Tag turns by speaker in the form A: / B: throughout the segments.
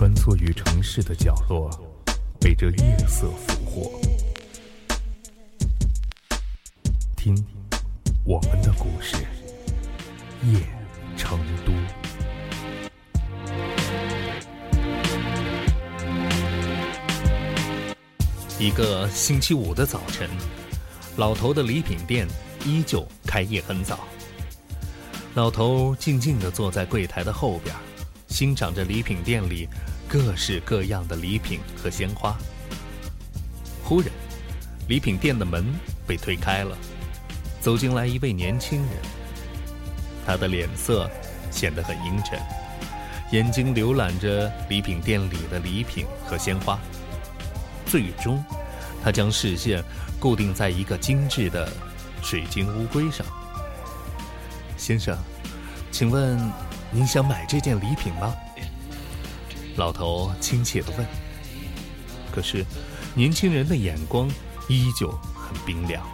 A: 穿梭于城市的角落，被这夜色俘获。听，我们的故事，夜成都。
B: 一个星期五的早晨，老头的礼品店依旧开业很早。老头静静地坐在柜台的后边，欣赏着礼品店里各式各样的礼品和鲜花。忽然，礼品店的门被推开了，走进来一位年轻人。他的脸色显得很阴沉，眼睛浏览着礼品店里的礼品和鲜花。最终，他将视线固定在一个精致的水晶乌龟上。先生，请问您想买这件礼品吗？老头亲切地问。可是，年轻人的眼光依旧很冰凉。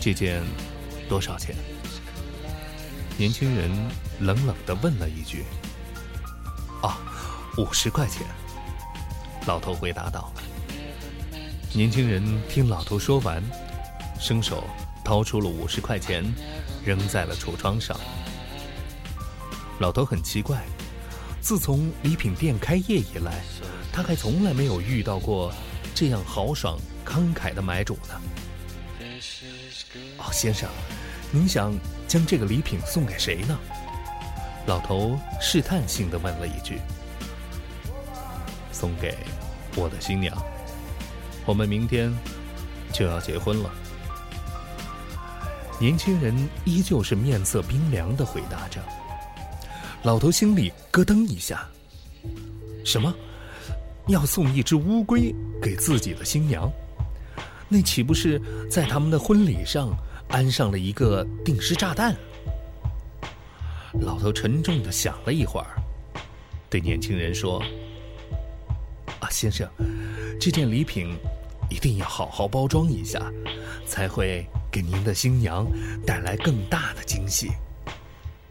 B: 这件多少钱？年轻人冷冷地问了一句。啊，五十块钱。老头回答道：“年轻人听老头说完，伸手掏出了五十块钱，扔在了橱窗上。老头很奇怪，自从礼品店开业以来，他还从来没有遇到过这样豪爽慷慨的买主呢。哦，先生，您想将这个礼品送给谁呢？”老头试探性的问了一句。送给我的新娘，我们明天就要结婚了。年轻人依旧是面色冰凉的回答着。老头心里咯噔一下，什么？要送一只乌龟给自己的新娘？那岂不是在他们的婚礼上安上了一个定时炸弹？老头沉重的想了一会儿，对年轻人说。啊先生，这件礼品一定要好好包装一下，才会给您的新娘带来更大的惊喜。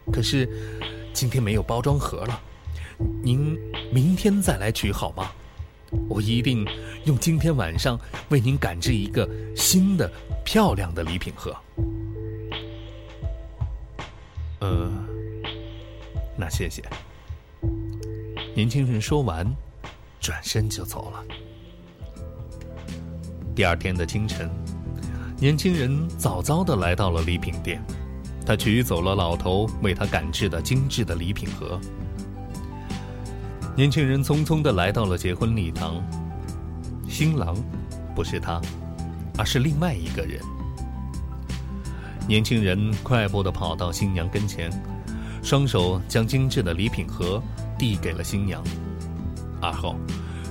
B: 可是今天没有包装盒了，您明天再来取好吗？我一定用今天晚上为您赶制一个新的漂亮的礼品盒。呃，那谢谢。年轻人说完。转身就走了。第二天的清晨，年轻人早早的来到了礼品店，他取走了老头为他赶制的精致的礼品盒。年轻人匆匆的来到了结婚礼堂，新郎不是他，而是另外一个人。年轻人快步的跑到新娘跟前，双手将精致的礼品盒递给了新娘。而后，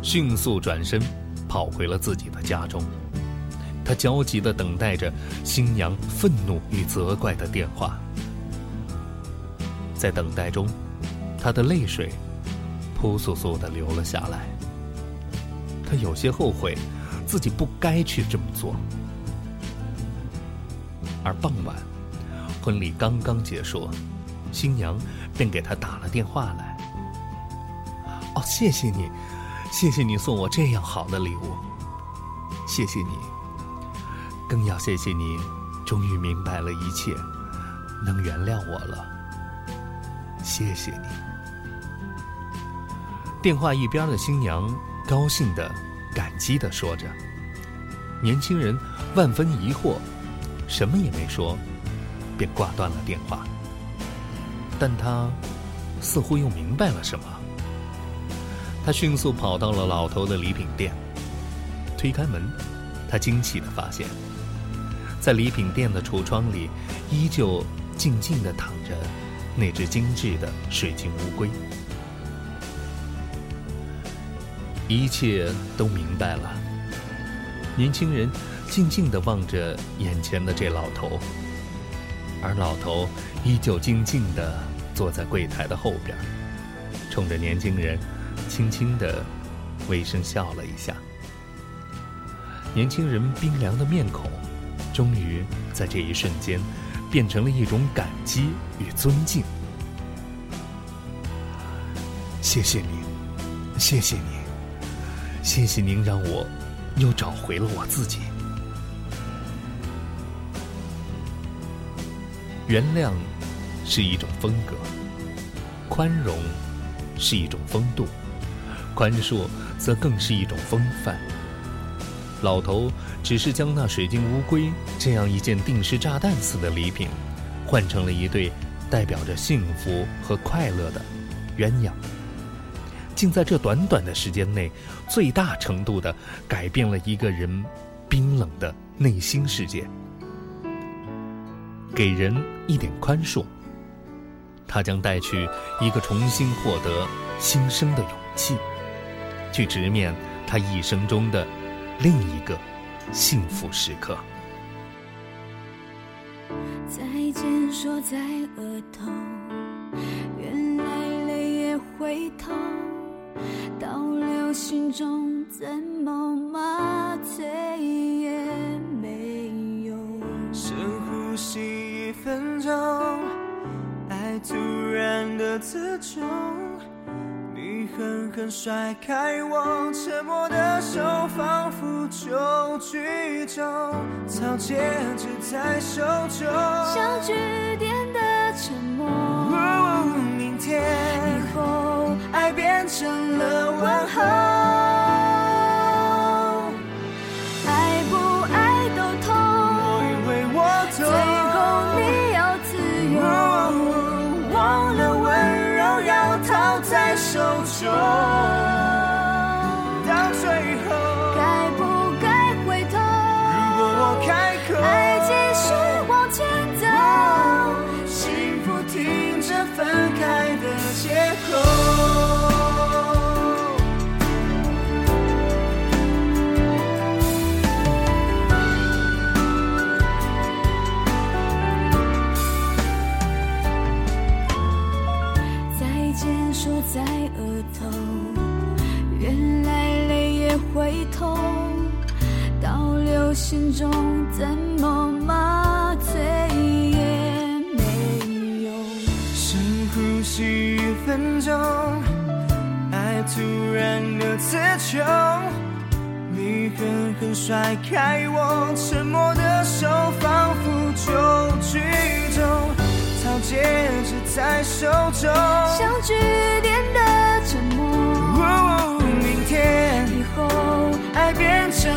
B: 迅速转身，跑回了自己的家中。他焦急地等待着新娘愤怒与责怪的电话。在等待中，他的泪水扑簌簌地流了下来。他有些后悔，自己不该去这么做。而傍晚，婚礼刚刚结束，新娘便给他打了电话来。哦，谢谢你，谢谢你送我这样好的礼物。谢谢你，更要谢谢你，终于明白了一切，能原谅我了。谢谢你。电话一边的新娘高兴的、感激的说着，年轻人万分疑惑，什么也没说，便挂断了电话。但他似乎又明白了什么。他迅速跑到了老头的礼品店，推开门，他惊奇地发现，在礼品店的橱窗里，依旧静静地躺着那只精致的水晶乌龟。一切都明白了。年轻人静静地望着眼前的这老头，而老头依旧静静地坐在柜台的后边，冲着年轻人。轻轻的微声笑了一下，年轻人冰凉的面孔，终于在这一瞬间，变成了一种感激与尊敬。谢谢您，谢谢您，谢谢您让我又找回了我自己。原谅是一种风格，宽容是一种风度，宽恕则更是一种风范。老头只是将那水晶乌龟这样一件定时炸弹似的礼品，换成了一对代表着幸福和快乐的鸳鸯，竟在这短短的时间内，最大程度的改变了一个人冰冷的内心世界。给人一点宽恕，他将带去一个重新获得新生的勇气，去直面他一生中的另一个幸福时刻。
C: 再见说在额头，原来泪也会痛，倒流心中怎么麻醉也没用。
D: 深呼吸一。分钟，爱突然的刺中，你狠狠甩开我，沉默的手仿佛就剧终，草戒指在手中，
C: 像句点的沉默。
D: 明天以后，爱变成了问候。然的刺痛，你狠狠甩开我，沉默的手仿佛就剧终，草戒指在手中，
C: 像句点的沉默。
D: 明天
C: 以后，
D: 爱变成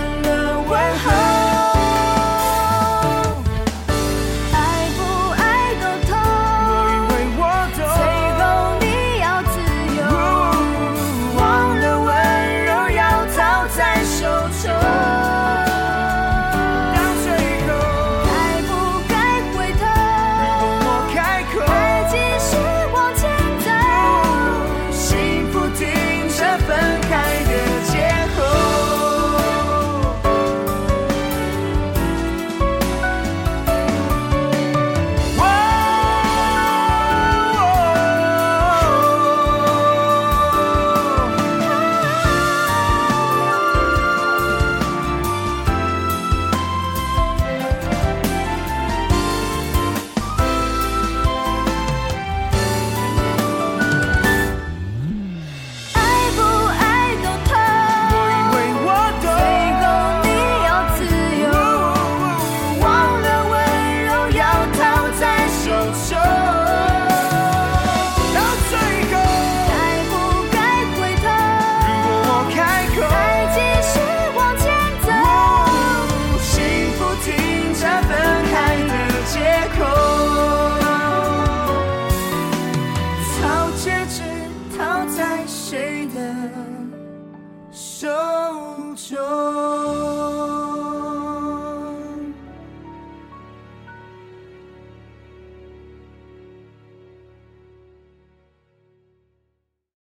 D: 手中。